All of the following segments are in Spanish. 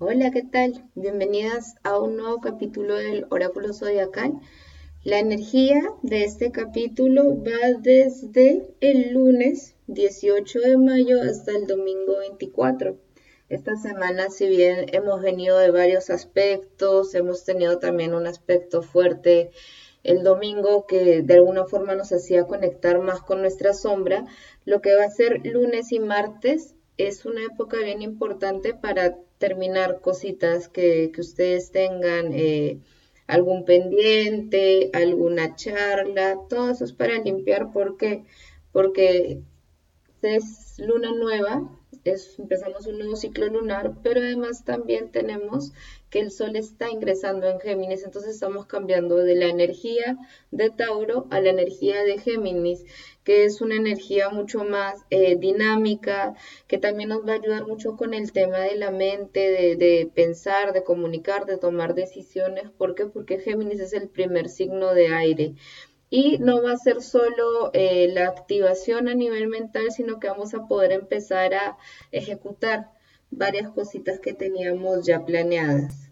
Hola, ¿qué tal? Bienvenidas a un nuevo capítulo del Oráculo Zodiacal. La energía de este capítulo va desde el lunes 18 de mayo hasta el domingo 24. Esta semana, si bien hemos venido de varios aspectos, hemos tenido también un aspecto fuerte el domingo que de alguna forma nos hacía conectar más con nuestra sombra, lo que va a ser lunes y martes es una época bien importante para terminar cositas que, ustedes tengan, eh, algún pendiente, alguna charla, todo eso es para limpiar. Porque, porque es luna nueva, empezamos un nuevo ciclo lunar, pero además también tenemos que el Sol está ingresando en Géminis, entonces estamos cambiando de la energía de Tauro a la energía de Géminis, que es una energía mucho más eh, dinámica, que también nos va a ayudar mucho con el tema de la mente, de, pensar, de comunicar, de tomar decisiones. ¿Por qué? Porque Géminis es el primer signo de aire. Y no va a ser solo eh, la activación a nivel mental, sino que vamos a poder empezar a ejecutar varias cositas que teníamos ya planeadas.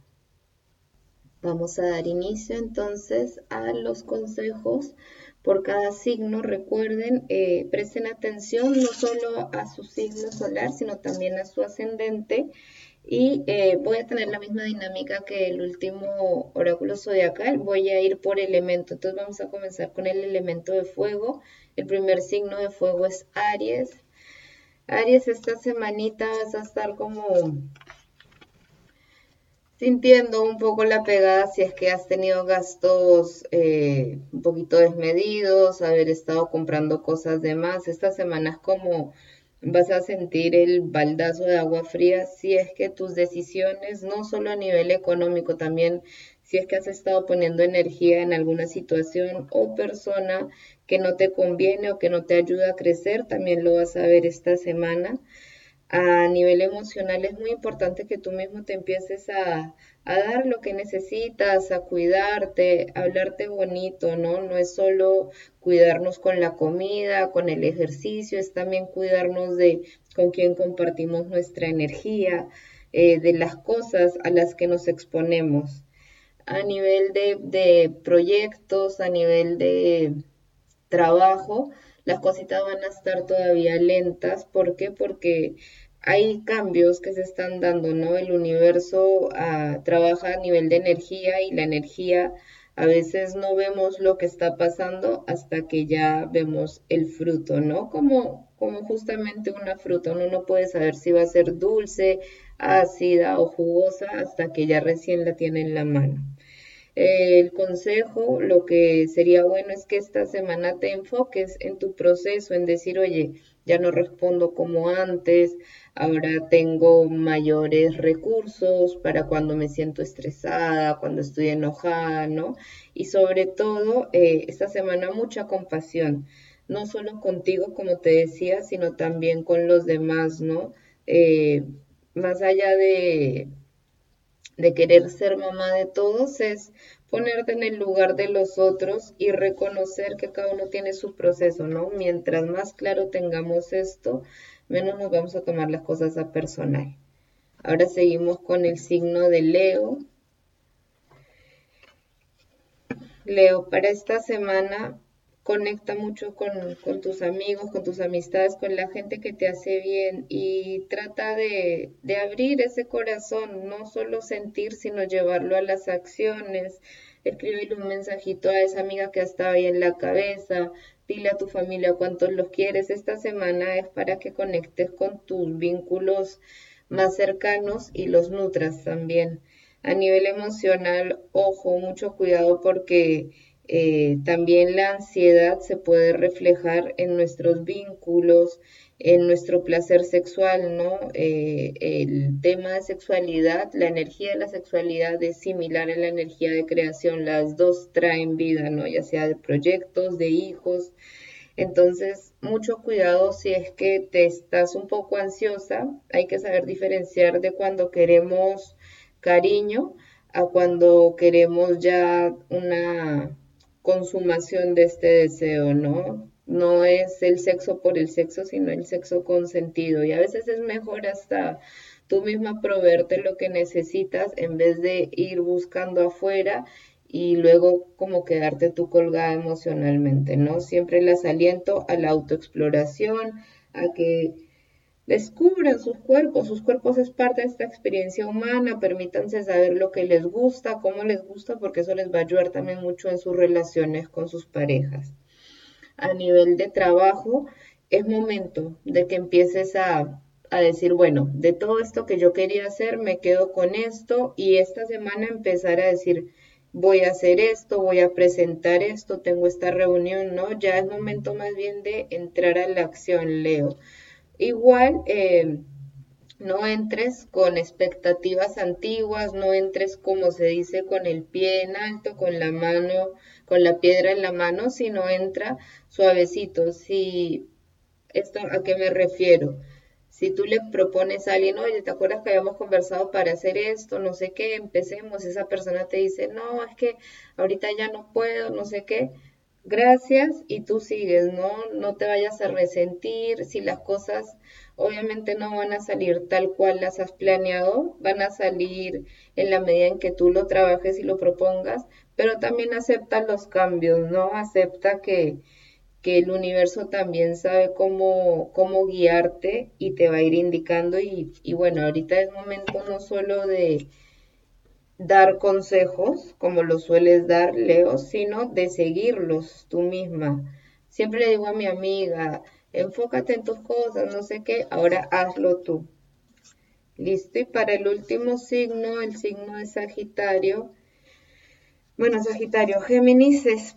Vamos a dar inicio entonces a los consejos por cada signo. Recuerden, eh, presten atención no solo a su signo solar, sino también a su ascendente y eh, voy a tener la misma dinámica que el último oráculo zodiacal. Voy a ir por elemento. Entonces vamos a comenzar con el elemento de fuego. El primer signo de fuego es Aries. Aries, esta semanita vas a estar como sintiendo un poco la pegada si es que has tenido gastos eh, un poquito desmedidos, haber estado comprando cosas de más. Esta semana es como vas a sentir el baldazo de agua fría si es que tus decisiones, no solo a nivel económico, también si es que has estado poniendo energía en alguna situación o persona que no te conviene o que no te ayuda a crecer, también lo vas a ver esta semana a nivel emocional es muy importante que tú mismo te empieces a, dar lo que necesitas, a cuidarte, a hablarte bonito, ¿no? No es solo cuidarnos con la comida, con el ejercicio, es también cuidarnos de con quién compartimos nuestra energía, eh, de las cosas a las que nos exponemos. A nivel de, de proyectos, a nivel de trabajo, las cositas van a estar todavía lentas. ¿Por qué? Porque hay cambios que se están dando, ¿no? El universo ah, trabaja a nivel de energía y la energía a veces no vemos lo que está pasando hasta que ya vemos el fruto, ¿no? Como, como justamente una fruta, uno no puede saber si va a ser dulce, ácida o jugosa hasta que ya recién la tiene en la mano. El consejo, lo que sería bueno es que esta semana te enfoques en tu proceso, en decir, oye, ya no respondo como antes, ahora tengo mayores recursos para cuando me siento estresada, cuando estoy enojada, ¿no? Y sobre todo, eh, esta semana mucha compasión, no solo contigo, como te decía, sino también con los demás, ¿no? Eh, más allá de, de querer ser mamá de todos, es ponerte en el lugar de los otros y reconocer que cada uno tiene su proceso, ¿no? Mientras más claro tengamos esto, menos nos vamos a tomar las cosas a personal. Ahora seguimos con el signo de Leo. Leo, para esta semana conecta mucho con, tus amigos, con tus amistades, con la gente que te hace bien y trata de, abrir ese corazón, no solo sentir, sino llevarlo a las acciones. Escríbele un mensajito a esa amiga que estado ahí en la cabeza, dile a tu familia cuántos los quieres. Esta semana es para que conectes con tus vínculos más cercanos y los nutras también. A nivel emocional, ojo, mucho cuidado porque eh, también la ansiedad se puede reflejar en nuestros vínculos, en nuestro placer sexual, ¿no? Eh, el tema de sexualidad, la energía de la sexualidad es similar a la energía de creación, las dos traen vida, ¿no? Ya sea de proyectos, de hijos. Entonces, mucho cuidado si es que te estás un poco ansiosa, hay que saber diferenciar de cuando queremos cariño a cuando queremos ya una consumación de este deseo, ¿no? No es el sexo por el sexo, sino el sexo consentido. Y a veces es mejor hasta tú misma proveerte lo que necesitas en vez de ir buscando afuera y luego como quedarte tú colgada emocionalmente, ¿no? Siempre las aliento a la autoexploración, a que descubran sus cuerpos, sus cuerpos es parte de esta experiencia humana, permítanse saber lo que les gusta, cómo les gusta, porque eso les va a ayudar también mucho en sus relaciones con sus parejas. A nivel de trabajo, es momento de que empieces a, a decir, bueno, de todo esto que yo quería hacer, me quedo con esto y esta semana empezar a decir, voy a hacer esto, voy a presentar esto, tengo esta reunión, ¿no? Ya es momento más bien de entrar a la acción, Leo. Igual, eh, no entres con expectativas antiguas, no entres como se dice con el pie en alto, con la mano, con la piedra en la mano, sino entra suavecito. Si esto a qué me refiero? Si tú le propones a alguien, oye, ¿te acuerdas que habíamos conversado para hacer esto? No sé qué, empecemos. Esa persona te dice, no, es que ahorita ya no puedo, no sé qué. Gracias y tú sigues, ¿no? No te vayas a resentir. Si las cosas obviamente no van a salir tal cual las has planeado, van a salir en la medida en que tú lo trabajes y lo propongas, pero también acepta los cambios, ¿no? Acepta que, que el universo también sabe cómo, cómo guiarte y te va a ir indicando y, y bueno, ahorita es momento no solo de dar consejos como lo sueles dar, Leo, sino de seguirlos tú misma. Siempre le digo a mi amiga, enfócate en tus cosas, no sé qué, ahora hazlo tú. Listo, y para el último signo, el signo de Sagitario. Bueno, Sagitario, Géminis es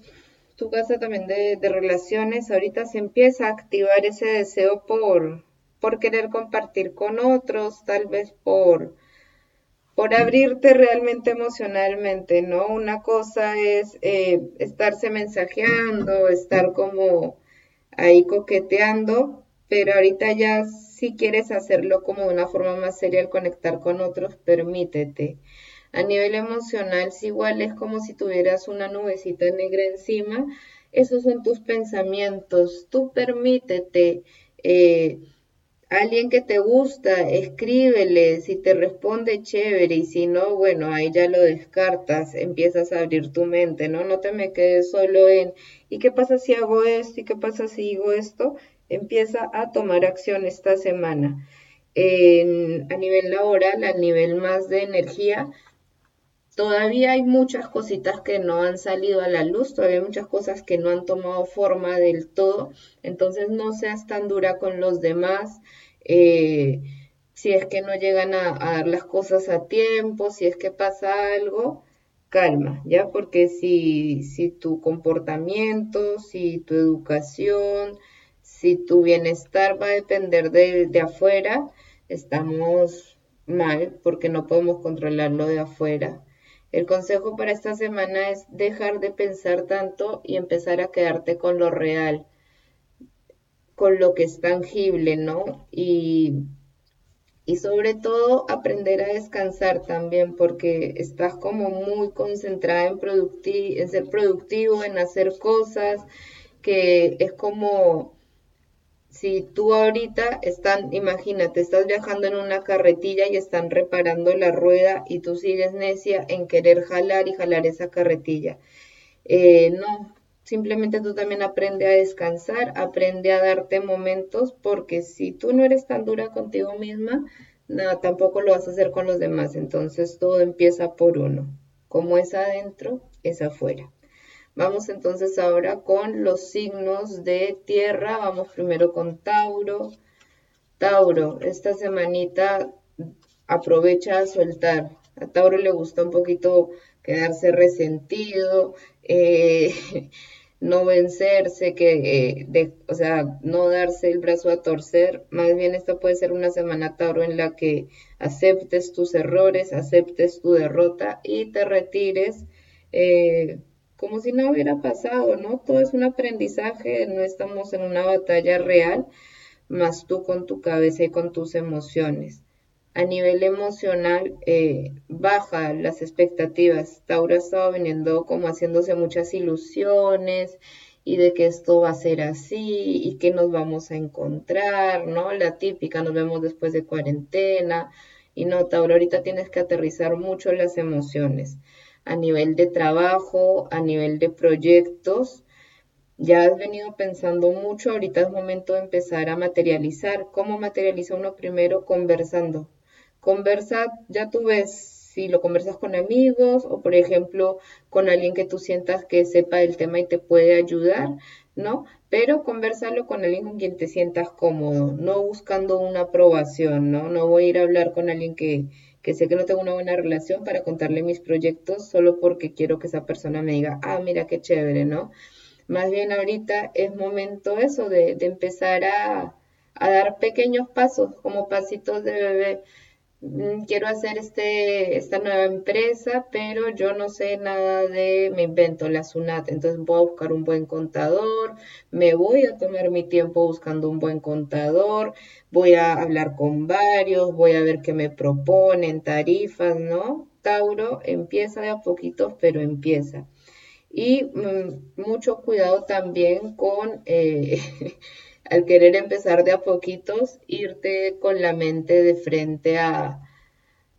tu casa también de, relaciones, ahorita se empieza a activar ese deseo por, por querer compartir con otros, tal vez por, por abrirte realmente emocionalmente, ¿no? Una cosa es eh, estarse mensajeando, estar como ahí coqueteando, pero ahorita ya si quieres hacerlo como de una forma más seria al conectar con otros, permítete. A nivel emocional, si igual es como si tuvieras una nubecita negra encima, esos son tus pensamientos, tú permítete. Eh, alguien que te gusta, escríbele, si te responde chévere y si no, bueno, ahí ya lo descartas, empiezas a abrir tu mente, ¿no? No te me quedes solo en, ¿y qué pasa si hago esto? ¿Y qué pasa si digo esto? Empieza a tomar acción esta semana. a nivel laboral, a nivel más de energía, Todavía hay muchas cositas que no han salido a la luz, todavía hay muchas cosas que no han tomado forma del todo, entonces no seas tan dura con los demás. Eh, si es que no llegan a, dar las cosas a tiempo, si es que pasa algo, calma, ¿ya? Porque si, si tu comportamiento, si tu educación, si tu bienestar va a depender de, de afuera, estamos mal porque no podemos controlarlo de afuera. El consejo para esta semana es dejar de pensar tanto y empezar a quedarte con lo real, con lo que es tangible, ¿no? Y, y sobre todo aprender a descansar también porque estás como muy concentrada en, en ser productivo, en hacer cosas, que es como si tú ahorita están, imagínate, estás viajando en una carretilla y están reparando la rueda y tú sigues necia en querer jalar y jalar esa carretilla. Eh, no, simplemente tú también aprende a descansar, aprende a darte momentos, porque si tú no eres tan dura contigo misma, nada, tampoco lo vas a hacer con los demás. Entonces todo empieza por uno. Como es adentro, es afuera. Vamos entonces ahora con los signos de tierra. Vamos primero con Tauro. Tauro, esta semanita aprovecha a soltar. A Tauro le gusta un poquito quedarse resentido, eh, no vencerse, que, eh, o sea, no darse el brazo a torcer. Más bien esta puede ser una semana Tauro en la que aceptes tus errores, aceptes tu derrota y te retires. Eh, como si no hubiera pasado, ¿no? Todo es un aprendizaje, no estamos en una batalla real, más tú con tu cabeza y con tus emociones. A nivel emocional, eh, baja las expectativas. Tauro ha estado viniendo como haciéndose muchas ilusiones y de que esto va a ser así y que nos vamos a encontrar, ¿no? La típica, nos vemos después de cuarentena Y no, Tauro, ahorita tienes que aterrizar mucho las emociones a nivel de trabajo, a nivel de proyectos. Ya has venido pensando mucho, ahorita es momento de empezar a materializar. ¿Cómo materializa uno primero? Conversando. Conversa, ya tú ves si lo conversas con amigos o, por ejemplo, con alguien que tú sientas que sepa el tema y te puede ayudar, ¿no? Pero conversarlo con alguien con quien te sientas cómodo, no buscando una aprobación, ¿no? No voy a ir a hablar con alguien que, que sé que no tengo una buena relación para contarle mis proyectos solo porque quiero que esa persona me diga, ah, mira qué chévere, ¿no? Más bien ahorita es momento eso de, de empezar a, dar pequeños pasos, como pasitos de bebé quiero hacer este, esta nueva empresa, pero yo no sé nada de, me invento la SUNAT, entonces voy a buscar un buen contador, me voy a tomar mi tiempo buscando un buen contador, voy a hablar con varios, voy a ver qué me proponen, tarifas, ¿no? Tauro empieza de a poquitos, pero empieza. Y mm, mucho cuidado también con... Eh, al querer empezar de a poquitos, irte con la mente de frente a,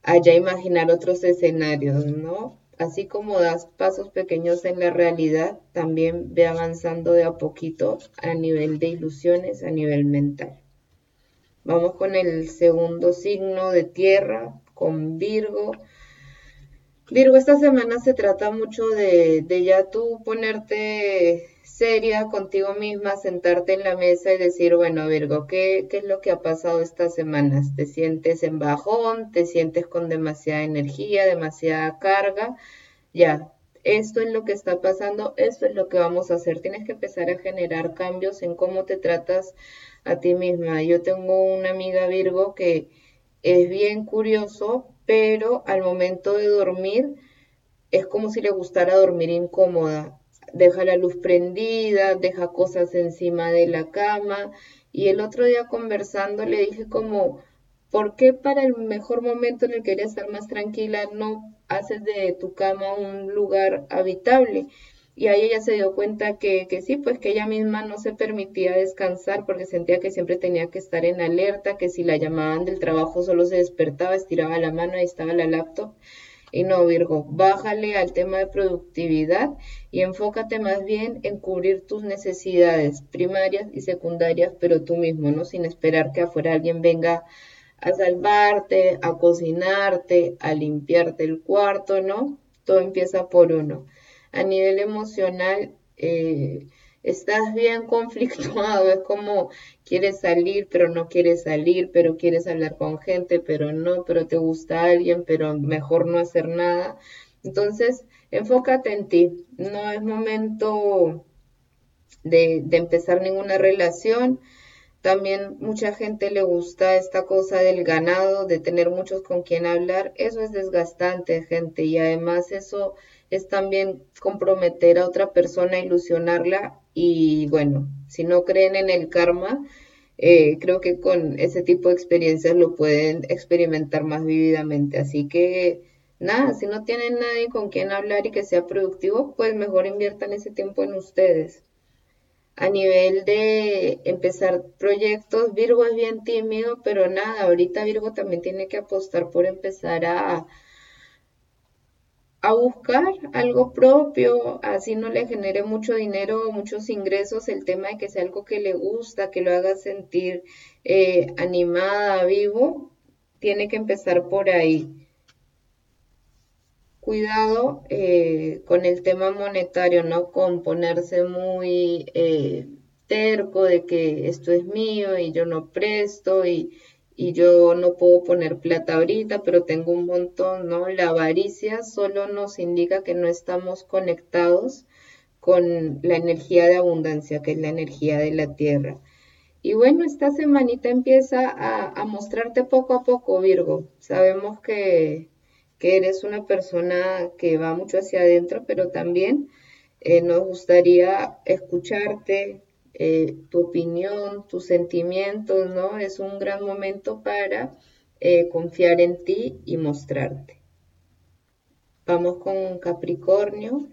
a ya imaginar otros escenarios, ¿no? Así como das pasos pequeños en la realidad, también ve avanzando de a poquito a nivel de ilusiones, a nivel mental. Vamos con el segundo signo de tierra, con Virgo. Virgo, esta semana se trata mucho de, de ya tú ponerte seria contigo misma, sentarte en la mesa y decir, bueno, Virgo, ¿qué, ¿qué, es lo que ha pasado estas semanas? ¿Te sientes en bajón? ¿Te sientes con demasiada energía, demasiada carga? Ya, esto es lo que está pasando, esto es lo que vamos a hacer. Tienes que empezar a generar cambios en cómo te tratas a ti misma. Yo tengo una amiga Virgo que es bien curioso, pero al momento de dormir es como si le gustara dormir incómoda deja la luz prendida, deja cosas encima de la cama. Y el otro día conversando le dije como, ¿por qué para el mejor momento en el que quería estar más tranquila no haces de tu cama un lugar habitable? Y ahí ella se dio cuenta que, que sí, pues que ella misma no se permitía descansar porque sentía que siempre tenía que estar en alerta, que si la llamaban del trabajo solo se despertaba, estiraba la mano, y estaba la laptop. Y no, Virgo, bájale al tema de productividad y enfócate más bien en cubrir tus necesidades primarias y secundarias, pero tú mismo, ¿no? Sin esperar que afuera alguien venga a salvarte, a cocinarte, a limpiarte el cuarto, ¿no? Todo empieza por uno. A nivel emocional, eh, estás bien conflictuado, es como quieres salir, pero no quieres salir, pero quieres hablar con gente, pero no, pero te gusta alguien, pero mejor no hacer nada. Entonces, enfócate en ti, no es momento de, de empezar ninguna relación. También mucha gente le gusta esta cosa del ganado, de tener muchos con quien hablar. Eso es desgastante, gente, y además eso es también comprometer a otra persona, ilusionarla y bueno, si no creen en el karma, eh, creo que con ese tipo de experiencias lo pueden experimentar más vividamente. Así que nada, si no tienen nadie con quien hablar y que sea productivo, pues mejor inviertan ese tiempo en ustedes. A nivel de empezar proyectos, Virgo es bien tímido, pero nada, ahorita Virgo también tiene que apostar por empezar a a buscar algo propio, así no le genere mucho dinero muchos ingresos, el tema de que sea algo que le gusta, que lo haga sentir eh, animada, vivo, tiene que empezar por ahí. Cuidado eh, con el tema monetario, ¿no? Con ponerse muy eh, terco de que esto es mío y yo no presto y y yo no puedo poner plata ahorita, pero tengo un montón, ¿no? La avaricia solo nos indica que no estamos conectados con la energía de abundancia, que es la energía de la tierra. Y bueno, esta semanita empieza a, mostrarte poco a poco, Virgo. Sabemos que, que, eres una persona que va mucho hacia adentro, pero también eh, nos gustaría escucharte, eh, tu opinión, tus sentimientos, ¿no? Es un gran momento para eh, confiar en ti y mostrarte. Vamos con Capricornio.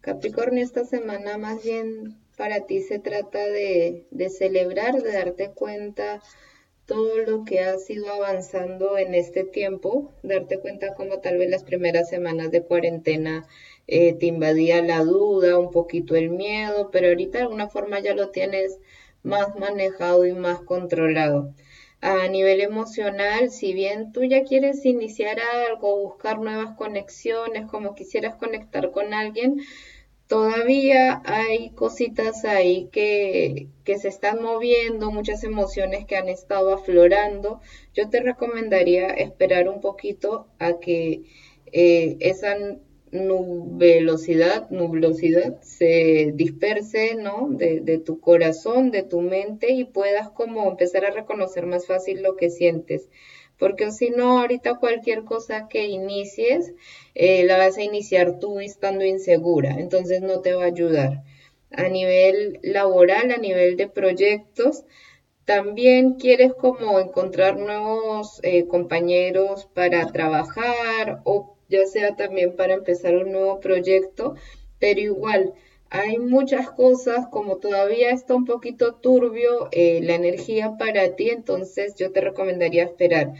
Capricornio, esta semana más bien para ti se trata de, de celebrar, de darte cuenta todo lo que has ido avanzando en este tiempo, darte cuenta como tal vez las primeras semanas de cuarentena eh, te invadía la duda, un poquito el miedo, pero ahorita de alguna forma ya lo tienes más manejado y más controlado. A nivel emocional, si bien tú ya quieres iniciar algo, buscar nuevas conexiones, como quisieras conectar con alguien, todavía hay cositas ahí que, que, se están moviendo, muchas emociones que han estado aflorando. Yo te recomendaría esperar un poquito a que eh, esa nubelosidad, nublosidad se disperse, ¿no? De, de, tu corazón, de tu mente y puedas como empezar a reconocer más fácil lo que sientes porque si no, ahorita cualquier cosa que inicies, eh, la vas a iniciar tú estando insegura, entonces no te va a ayudar. A nivel laboral, a nivel de proyectos, también quieres como encontrar nuevos eh, compañeros para trabajar o ya sea también para empezar un nuevo proyecto, pero igual hay muchas cosas, como todavía está un poquito turbio eh, la energía para ti, entonces yo te recomendaría esperar.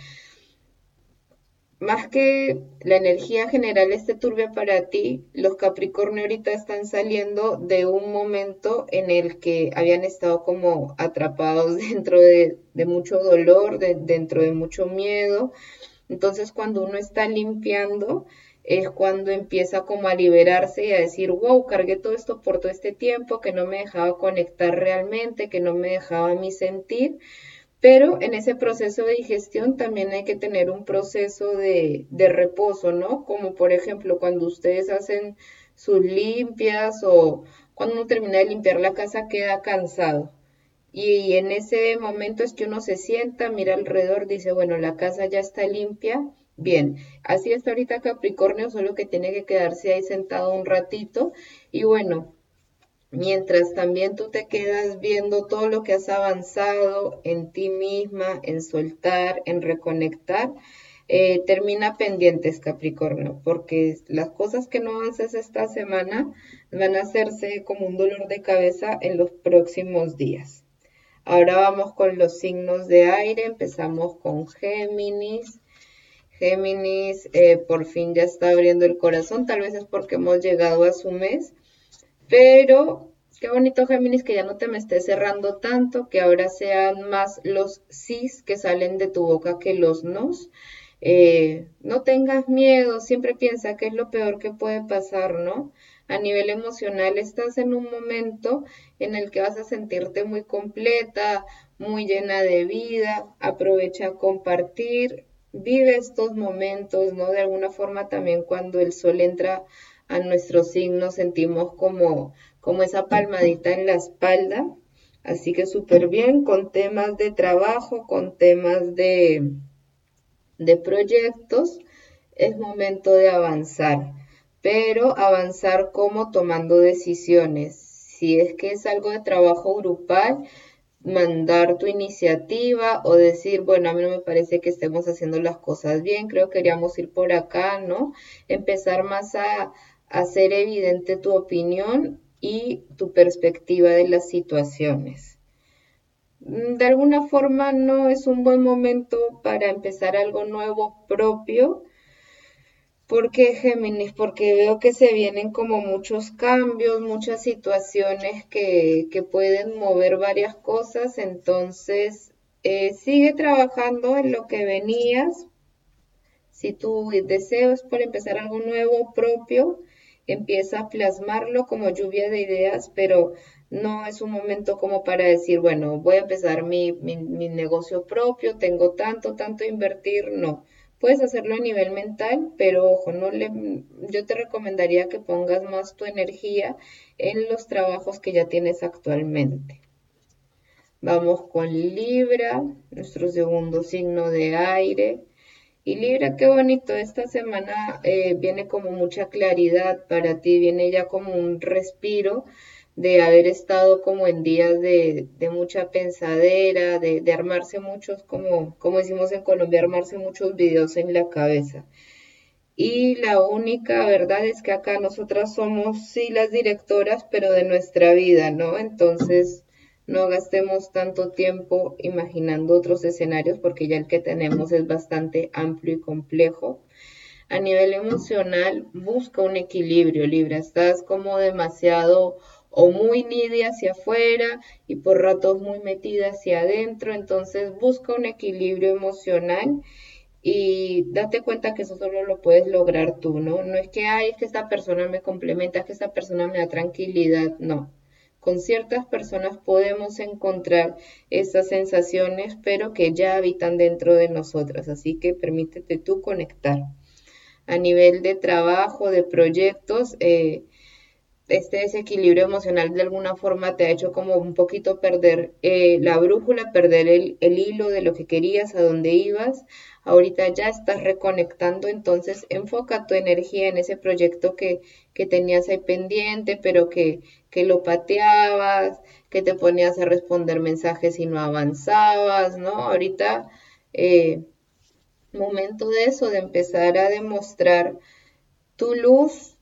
Más que la energía general esté turbia para ti, los Capricornio ahorita están saliendo de un momento en el que habían estado como atrapados dentro de, mucho dolor, dentro de mucho miedo. Entonces cuando uno está limpiando, es cuando empieza como a liberarse y a decir, wow, cargué todo esto por todo este tiempo, que no me dejaba conectar realmente, que no me dejaba mi sentir. Pero en ese proceso de digestión también hay que tener un proceso de, de reposo, ¿no? Como por ejemplo cuando ustedes hacen sus limpias o cuando uno termina de limpiar la casa queda cansado. Y en ese momento es que uno se sienta, mira alrededor, dice, bueno, la casa ya está limpia, Bien, así está ahorita Capricornio, solo que tiene que quedarse ahí sentado un ratito. Y bueno, mientras también tú te quedas viendo todo lo que has avanzado en ti misma, en soltar, en reconectar, eh, termina pendientes Capricornio, porque las cosas que no avances esta semana van a hacerse como un dolor de cabeza en los próximos días. Ahora vamos con los signos de aire, empezamos con Géminis. Géminis eh, por fin ya está abriendo el corazón, tal vez es porque hemos llegado a su mes, pero qué bonito Géminis que ya no te me estés cerrando tanto, que ahora sean más los sís que salen de tu boca que los nos. Eh, no tengas miedo, siempre piensa que es lo peor que puede pasar, ¿no? A nivel emocional estás en un momento en el que vas a sentirte muy completa, muy llena de vida, aprovecha a compartir, vive estos momentos, ¿no? De alguna forma también cuando el sol entra a nuestro signo sentimos como, como esa palmadita en la espalda. Así que súper bien con temas de trabajo, con temas de, de proyectos. Es momento de avanzar, pero avanzar como tomando decisiones. Si es que es algo de trabajo grupal, mandar tu iniciativa o decir, bueno, a mí no me parece que estemos haciendo las cosas bien, creo que queríamos ir por acá, ¿no? Empezar más a, hacer evidente tu opinión y tu perspectiva de las situaciones. De alguna forma no es un buen momento para empezar algo nuevo propio, ¿Por qué Géminis? Porque veo que se vienen como muchos cambios, muchas situaciones que, que pueden mover varias cosas, entonces eh, sigue trabajando en lo que venías. Si tu deseo es por empezar algo nuevo propio, empieza a plasmarlo como lluvia de ideas, pero no es un momento como para decir, bueno, voy a empezar mi, mi, mi negocio propio, tengo tanto, tanto invertir, no Puedes hacerlo a nivel mental, pero ojo, no le, yo te recomendaría que pongas más tu energía en los trabajos que ya tienes actualmente. Vamos con Libra, nuestro segundo signo de aire. Y Libra, qué bonito, esta semana eh, viene como mucha claridad para ti, viene ya como un respiro de haber estado como en días de, mucha pensadera, de, armarse muchos, como, como decimos en Colombia, armarse muchos videos en la cabeza. Y la única verdad es que acá nosotras somos sí las directoras, pero de nuestra vida, ¿no? Entonces, no gastemos tanto tiempo imaginando otros escenarios porque ya el que tenemos es bastante amplio y complejo. A nivel emocional, busca un equilibrio, Libra. Estás como demasiado o muy needy hacia afuera y por ratos muy metida hacia adentro. Entonces busca un equilibrio emocional y date cuenta que eso solo lo puedes lograr tú, ¿no? No es que, ay, es que esta persona me complementa, es que esta persona me da tranquilidad, no. Con ciertas personas podemos encontrar esas sensaciones, pero que ya habitan dentro de nosotras, así que permítete tú conectar. A nivel de trabajo, de proyectos, eh, este desequilibrio emocional de alguna forma te ha hecho como un poquito perder eh, la brújula, perder el, hilo de lo que querías, a dónde ibas. Ahorita ya estás reconectando, entonces enfoca tu energía en ese proyecto que, que tenías ahí pendiente, pero que, que lo pateabas, que te ponías a responder mensajes y no avanzabas, ¿no? Ahorita, eh, momento de eso, de empezar a demostrar tu luz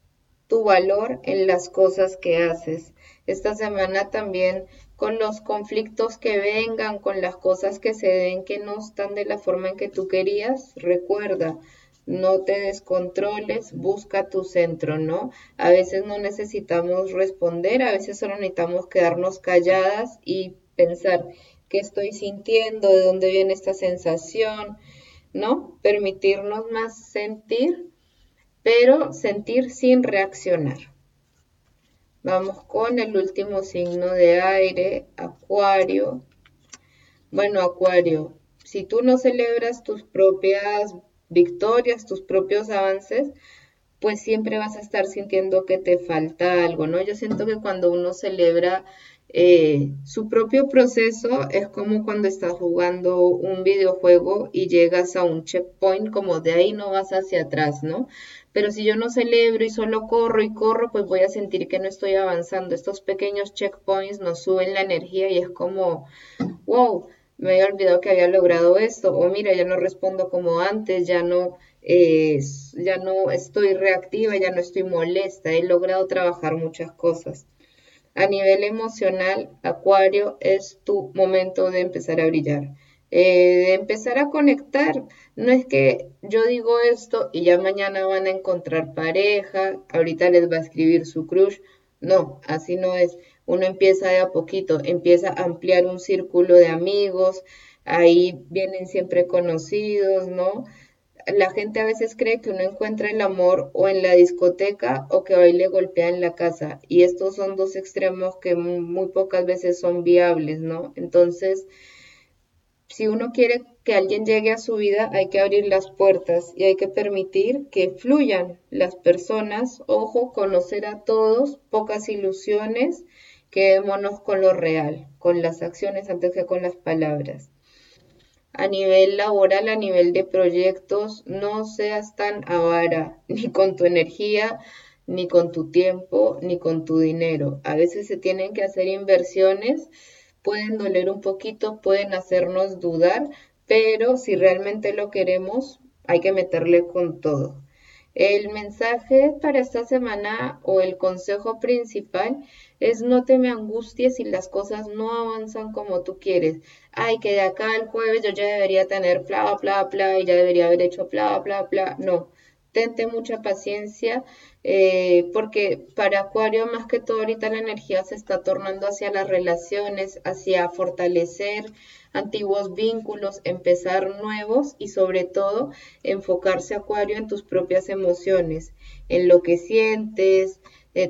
tu valor en las cosas que haces. Esta semana también con los conflictos que vengan, con las cosas que se den que no están de la forma en que tú querías, recuerda, no te descontroles, busca tu centro, ¿no? A veces no necesitamos responder, a veces solo necesitamos quedarnos calladas y pensar qué estoy sintiendo, de dónde viene esta sensación, ¿no? Permitirnos más sentir pero sentir sin reaccionar. Vamos con el último signo de aire, Acuario. Bueno, Acuario, si tú no celebras tus propias victorias, tus propios avances, pues siempre vas a estar sintiendo que te falta algo, ¿no? Yo siento que cuando uno celebra eh, su propio proceso es como cuando estás jugando un videojuego y llegas a un checkpoint, como de ahí no vas hacia atrás, ¿no? Pero si yo no celebro y solo corro y corro, pues voy a sentir que no estoy avanzando. Estos pequeños checkpoints nos suben la energía y es como, wow, me había olvidado que había logrado esto, o mira, ya no respondo como antes, ya no, eh, ya no estoy reactiva, ya no estoy molesta, he logrado trabajar muchas cosas. A nivel emocional, Acuario, es tu momento de empezar a brillar, eh, empezar a conectar. No es que yo digo esto y ya mañana van a encontrar pareja, ahorita les va a escribir su crush. No, así no es. Uno empieza de a poquito, empieza a ampliar un círculo de amigos, ahí vienen siempre conocidos, ¿no? la gente a veces cree que uno encuentra el amor o en la discoteca o que baile golpea en la casa. Y estos son dos extremos que muy pocas veces son viables, ¿no? Entonces, si uno quiere que alguien llegue a su vida, hay que abrir las puertas y hay que permitir que fluyan las personas. Ojo, conocer a todos, pocas ilusiones, quedémonos con lo real, con las acciones antes que con las palabras a nivel laboral, a nivel de proyectos, no seas tan avara ni con tu energía, ni con tu tiempo, ni con tu dinero. A veces se tienen que hacer inversiones, pueden doler un poquito, pueden hacernos dudar, pero si realmente lo queremos, hay que meterle con todo. El mensaje para esta semana o el consejo principal es no te me angusties si las cosas no avanzan como tú quieres. Ay, que de acá al jueves yo ya debería tener bla, bla, bla, y ya debería haber hecho bla, bla, bla. No, tente mucha paciencia, eh, porque para Acuario más que todo ahorita la energía se está tornando hacia las relaciones, hacia fortalecer antiguos vínculos, empezar nuevos y sobre todo enfocarse Acuario en tus propias emociones, en lo que sientes,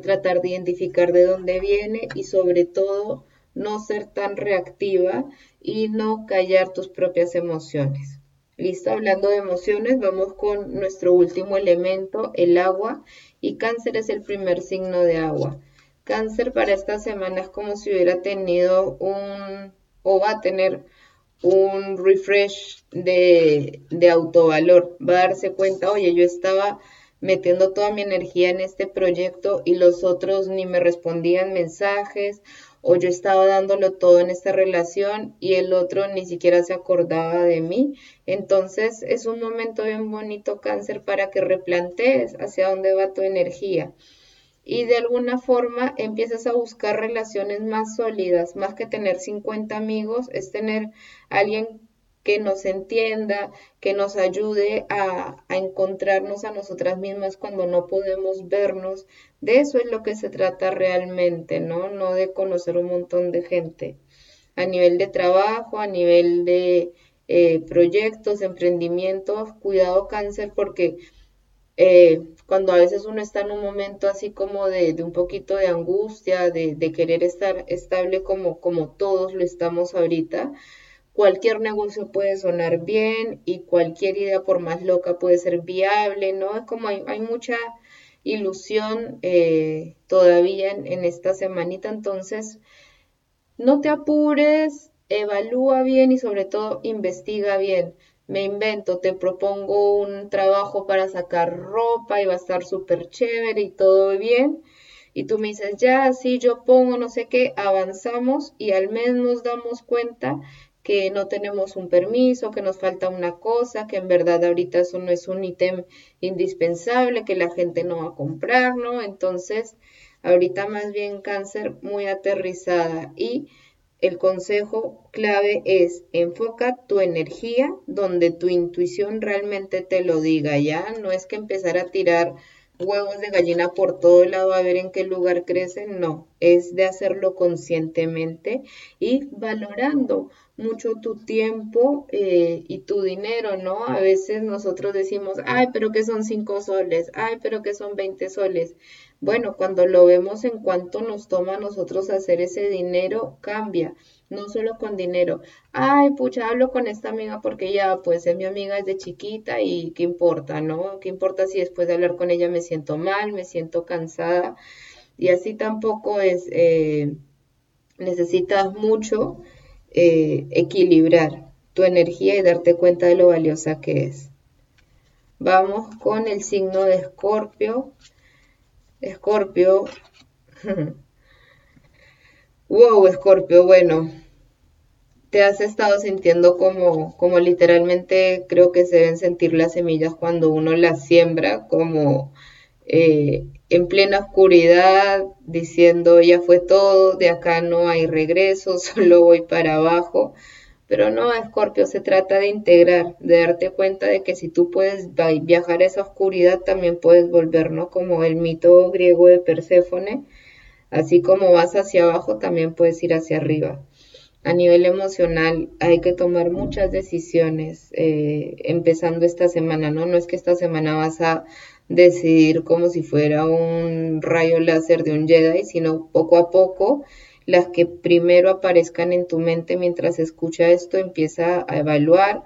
tratar de identificar de dónde viene y sobre todo no ser tan reactiva y no callar tus propias emociones. Listo, hablando de emociones, vamos con nuestro último elemento, el agua, y cáncer es el primer signo de agua. Cáncer para esta semana es como si hubiera tenido un, o va a tener un refresh de, de autovalor, va a darse cuenta, oye, yo estaba metiendo toda mi energía en este proyecto y los otros ni me respondían mensajes o yo estaba dándolo todo en esta relación y el otro ni siquiera se acordaba de mí. Entonces es un momento bien bonito cáncer para que replantees hacia dónde va tu energía. y de alguna forma empiezas a buscar relaciones más sólidas, más que tener 50 amigos, es tener alguien que nos entienda, que nos ayude a, encontrarnos a nosotras mismas cuando no podemos vernos. De eso es lo que se trata realmente, ¿no? No de conocer un montón de gente. A nivel de trabajo, a nivel de eh, proyectos, emprendimientos, cuidado cáncer, porque eh, cuando a veces uno está en un momento así como de, un poquito de angustia, de, de, querer estar estable como, como todos lo estamos ahorita, cualquier negocio puede sonar bien y cualquier idea, por más loca, puede ser viable, ¿no? Es como hay, mucha ilusión eh, todavía en, esta semanita, entonces no te apures, evalúa bien y sobre todo investiga bien. Me invento, te propongo un trabajo para sacar ropa y va a estar súper chévere y todo bien. Y tú me dices, ya, sí, yo pongo no sé qué, avanzamos y al menos nos damos cuenta que no tenemos un permiso, que nos falta una cosa, que en verdad ahorita eso no es un ítem indispensable, que la gente no va a comprar, ¿no? Entonces, ahorita más bien cáncer muy aterrizada y el consejo clave es enfoca tu energía donde tu intuición realmente te lo diga, ¿ya? No es que empezar a tirar huevos de gallina por todo lado a ver en qué lugar crecen, no, es de hacerlo conscientemente y valorando mucho tu tiempo eh, y tu dinero, ¿no? A veces nosotros decimos, ay, pero que son cinco soles, ay, pero que son 20 soles. Bueno, cuando lo vemos en cuánto nos toma a nosotros hacer ese dinero, cambia no solo con dinero. Ay, pucha, hablo con esta amiga porque ya, pues, es mi amiga desde chiquita y qué importa, ¿no? ¿Qué importa si después de hablar con ella me siento mal, me siento cansada? Y así tampoco es, eh, necesitas mucho eh, equilibrar tu energía y darte cuenta de lo valiosa que es. Vamos con el signo de Escorpio. Escorpio. wow, Escorpio, bueno, te has estado sintiendo como, como literalmente creo que se deben sentir las semillas cuando uno las siembra, como eh, en plena oscuridad, diciendo ya fue todo, de acá no hay regreso, solo voy para abajo. Pero no, Escorpio, se trata de integrar, de darte cuenta de que si tú puedes viajar a esa oscuridad, también puedes volver, ¿no? Como el mito griego de Perséfone, así como vas hacia abajo, también puedes ir hacia arriba a nivel emocional hay que tomar muchas decisiones eh, empezando esta semana, ¿no? No es que esta semana vas a decidir como si fuera un rayo láser de un Jedi, sino poco a poco las que primero aparezcan en tu mente mientras escucha esto, empieza a evaluar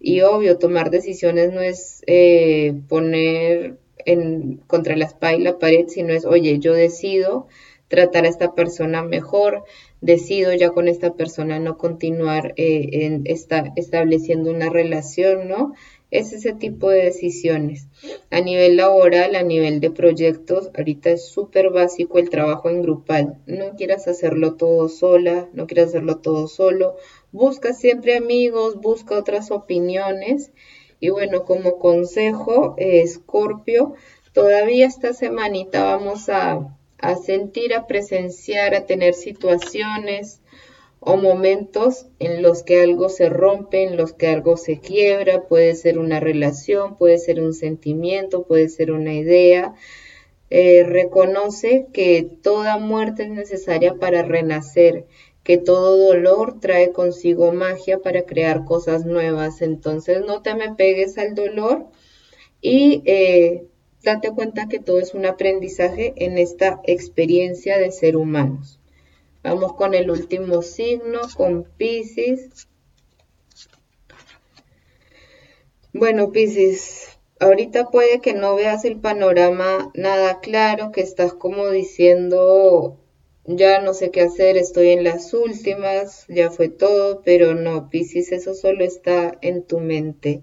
y obvio, tomar decisiones no es eh, poner en, contra la espalda y la pared, sino es, oye, yo decido tratar a esta persona mejor, decido ya con esta persona no continuar eh, en esta, estableciendo una relación, ¿no? Es ese tipo de decisiones. A nivel laboral, a nivel de proyectos, ahorita es súper básico el trabajo en grupal. No quieras hacerlo todo sola, no quieras hacerlo todo solo. Busca siempre amigos, busca otras opiniones. Y bueno, como consejo, Escorpio, todavía esta semanita vamos a a sentir, a presenciar, a tener situaciones o momentos en los que algo se rompe, en los que algo se quiebra, puede ser una relación, puede ser un sentimiento, puede ser una idea. Eh, reconoce que toda muerte es necesaria para renacer, que todo dolor trae consigo magia para crear cosas nuevas. Entonces no te me pegues al dolor y eh, date cuenta que todo es un aprendizaje en esta experiencia de ser humanos. Vamos con el último signo, con Pisces. Bueno, Pisces, ahorita puede que no veas el panorama nada claro, que estás como diciendo, ya no sé qué hacer, estoy en las últimas, ya fue todo, pero no, Pisces, eso solo está en tu mente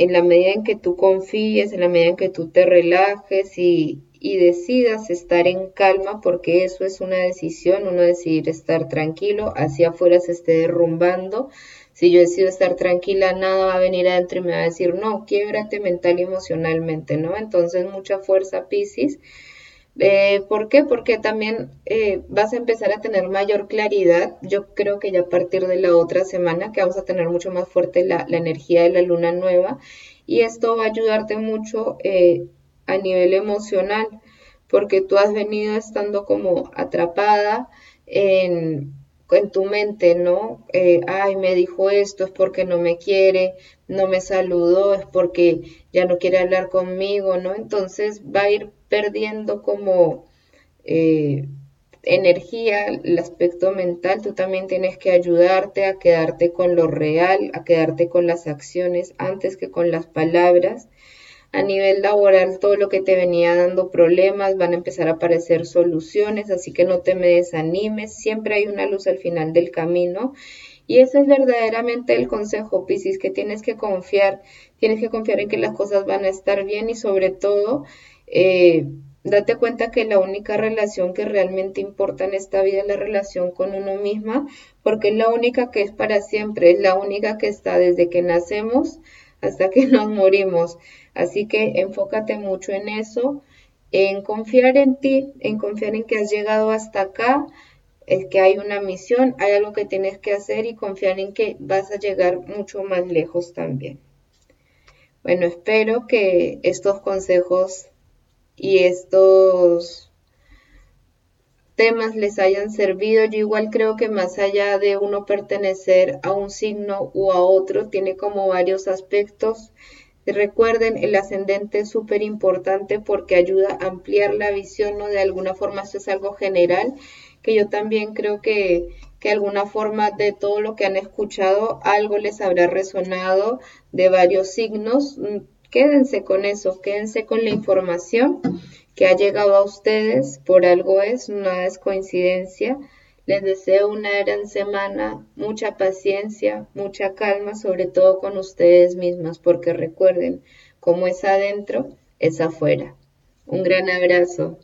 en la medida en que tú confíes, en la medida en que tú te relajes y, decidas estar en calma, porque eso es una decisión, uno decidir estar tranquilo, hacia afuera se esté derrumbando. Si yo decido estar tranquila, nada va a venir adentro y me va a decir, no, quiebrate mental y emocionalmente, ¿no? Entonces, mucha fuerza, Piscis. Eh, ¿Por qué? Porque también eh, vas a empezar a tener mayor claridad. Yo creo que ya a partir de la otra semana que vamos a tener mucho más fuerte la, energía de la luna nueva y esto va a ayudarte mucho eh, a nivel emocional porque tú has venido estando como atrapada en, en tu mente, ¿no? ay, me dijo esto, es porque no me quiere, no me saludó, es porque ya no quiere hablar conmigo, ¿no? Entonces va a ir perdiendo como eh, energía, el aspecto mental, tú también tienes que ayudarte a quedarte con lo real, a quedarte con las acciones antes que con las palabras. A nivel laboral, todo lo que te venía dando problemas van a empezar a aparecer soluciones, así que no te me desanimes, siempre hay una luz al final del camino. Y ese es verdaderamente el consejo, Piscis, que tienes que confiar, tienes que confiar en que las cosas van a estar bien y sobre todo eh, date cuenta que la única relación que realmente importa en esta vida es la relación con uno misma, porque es la única que es para siempre, es la única que está desde que nacemos hasta que nos morimos. Así que enfócate mucho en eso, en confiar en ti, en confiar en que has llegado hasta acá, es que hay una misión, hay algo que tienes que hacer y confiar en que vas a llegar mucho más lejos también. Bueno, espero que estos consejos y estos temas les hayan servido. Yo igual creo que más allá de uno pertenecer a un signo u a otro, tiene como varios aspectos. Recuerden, el ascendente es súper importante porque ayuda a ampliar la visión, ¿no? De alguna forma esto es algo general, que yo también creo que, que alguna forma de todo lo que han escuchado, algo les habrá resonado de varios signos Quédense con eso, quédense con la información que ha llegado a ustedes, por algo es, nada es coincidencia. Les deseo una gran semana, mucha paciencia, mucha calma, sobre todo con ustedes mismas, porque recuerden, como es adentro, es afuera. Un gran abrazo.